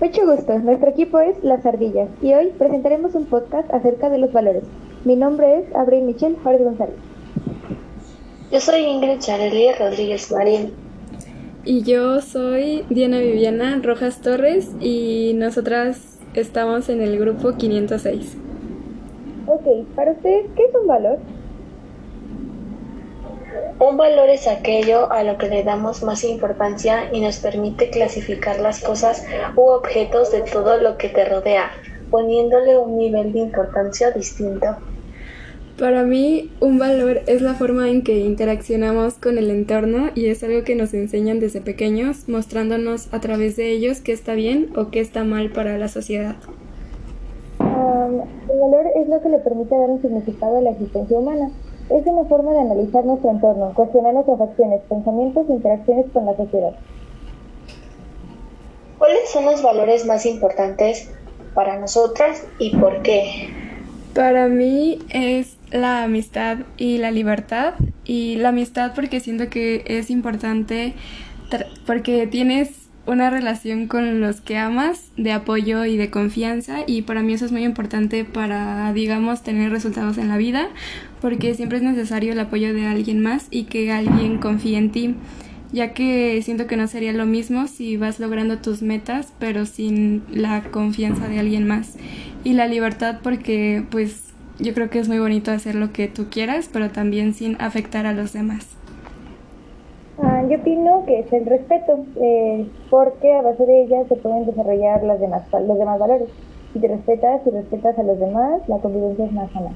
Mucho gusto, nuestro equipo es Las Ardillas y hoy presentaremos un podcast acerca de los valores. Mi nombre es Abril Michelle Jorge González. Yo soy Ingrid Charely Rodríguez Marín. Y yo soy Diana Viviana Rojas Torres y nosotras estamos en el grupo 506. Ok, para ustedes, ¿qué es un valor? Un valor es aquello a lo que le damos más importancia y nos permite clasificar las cosas u objetos de todo lo que te rodea, poniéndole un nivel de importancia distinto. Para mí, un valor es la forma en que interaccionamos con el entorno y es algo que nos enseñan desde pequeños, mostrándonos a través de ellos qué está bien o qué está mal para la sociedad. Um, el valor es lo que le permite dar un significado a la existencia humana. Es una forma de analizar nuestro entorno, cuestionar nuestras acciones, pensamientos e interacciones con la sociedad. ¿Cuáles son los valores más importantes para nosotras y por qué? Para mí es la amistad y la libertad. Y la amistad porque siento que es importante porque tienes una relación con los que amas, de apoyo y de confianza y para mí eso es muy importante para, digamos, tener resultados en la vida porque siempre es necesario el apoyo de alguien más y que alguien confíe en ti ya que siento que no sería lo mismo si vas logrando tus metas pero sin la confianza de alguien más y la libertad porque pues yo creo que es muy bonito hacer lo que tú quieras pero también sin afectar a los demás. Ah, yo opino que es el respeto, eh, porque a base de ella se pueden desarrollar las demás, los demás valores. Si te respetas y respetas a los demás, la convivencia es más sana.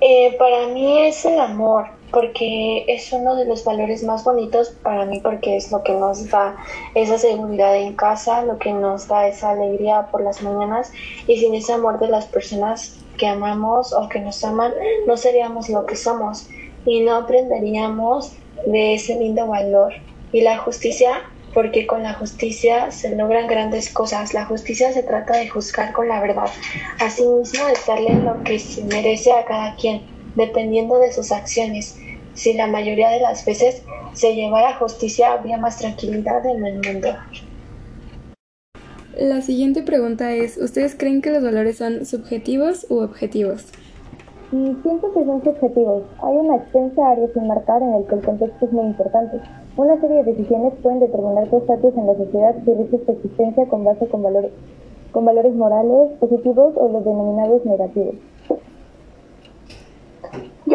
Eh, para mí es el amor, porque es uno de los valores más bonitos para mí, porque es lo que nos da esa seguridad en casa, lo que nos da esa alegría por las mañanas, y sin ese amor de las personas que amamos o que nos aman, no seríamos lo que somos y no aprenderíamos de ese lindo valor. Y la justicia, porque con la justicia se logran grandes cosas. La justicia se trata de juzgar con la verdad, asimismo de darle lo que se merece a cada quien, dependiendo de sus acciones. Si la mayoría de las veces se llevara justicia, habría más tranquilidad en el mundo. La siguiente pregunta es, ¿ustedes creen que los valores son subjetivos u objetivos? Y pienso que son subjetivos. Hay una extensa área sin marcar en el que el contexto es muy importante. Una serie de decisiones pueden determinar tu estatus en la sociedad si riges tu existencia con base con valores, con valores morales positivos o los denominados negativos.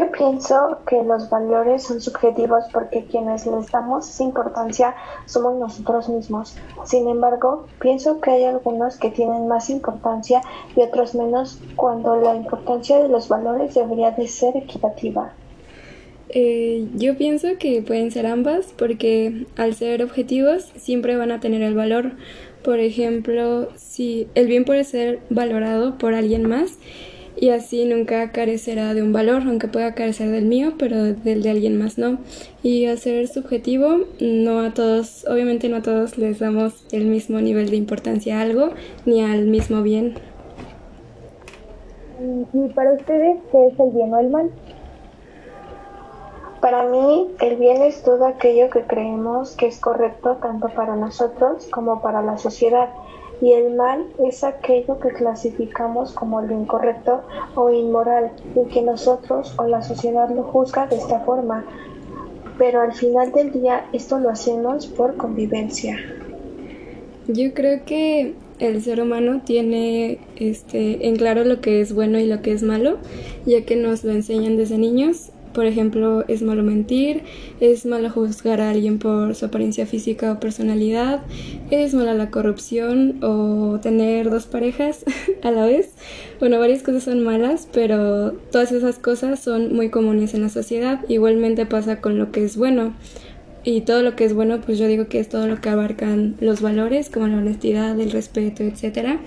Yo pienso que los valores son subjetivos porque quienes les damos importancia somos nosotros mismos. Sin embargo, pienso que hay algunos que tienen más importancia y otros menos cuando la importancia de los valores debería de ser equitativa. Eh, yo pienso que pueden ser ambas porque al ser objetivos siempre van a tener el valor. Por ejemplo, si el bien puede ser valorado por alguien más, y así nunca carecerá de un valor, aunque pueda carecer del mío, pero del de alguien más no. Y al ser subjetivo, no a todos, obviamente no a todos les damos el mismo nivel de importancia a algo, ni al mismo bien. ¿Y para ustedes qué es el bien o el mal? Para mí, el bien es todo aquello que creemos que es correcto tanto para nosotros como para la sociedad y el mal es aquello que clasificamos como lo incorrecto o inmoral y que nosotros o la sociedad lo juzga de esta forma. Pero al final del día esto lo hacemos por convivencia. Yo creo que el ser humano tiene este en claro lo que es bueno y lo que es malo, ya que nos lo enseñan desde niños por ejemplo, es malo mentir, es malo juzgar a alguien por su apariencia física o personalidad, es mala la corrupción o tener dos parejas a la vez. Bueno, varias cosas son malas, pero todas esas cosas son muy comunes en la sociedad. Igualmente pasa con lo que es bueno. Y todo lo que es bueno, pues yo digo que es todo lo que abarcan los valores, como la honestidad, el respeto, etc.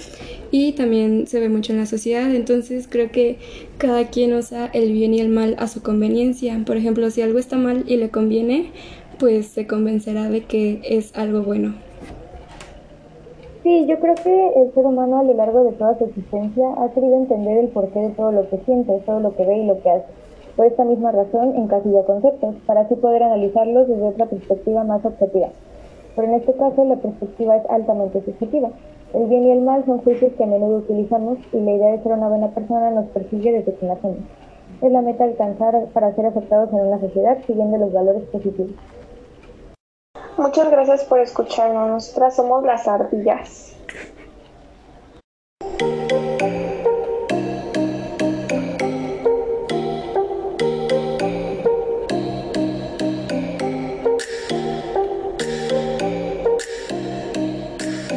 Y también se ve mucho en la sociedad, entonces creo que cada quien usa el bien y el mal a su conveniencia. Por ejemplo, si algo está mal y le conviene, pues se convencerá de que es algo bueno. Sí, yo creo que el ser humano a lo largo de toda su existencia ha querido entender el porqué de todo lo que siente, todo lo que ve y lo que hace. Por esta misma razón, encasilla conceptos, para así poder analizarlos desde otra perspectiva más objetiva. Pero en este caso, la perspectiva es altamente subjetiva. El bien y el mal son juicios que a menudo utilizamos y la idea de ser una buena persona nos persigue desde que nacemos. Es la meta alcanzar para ser aceptados en una sociedad siguiendo los valores positivos. Muchas gracias por escucharnos. Nosotras somos las ardillas.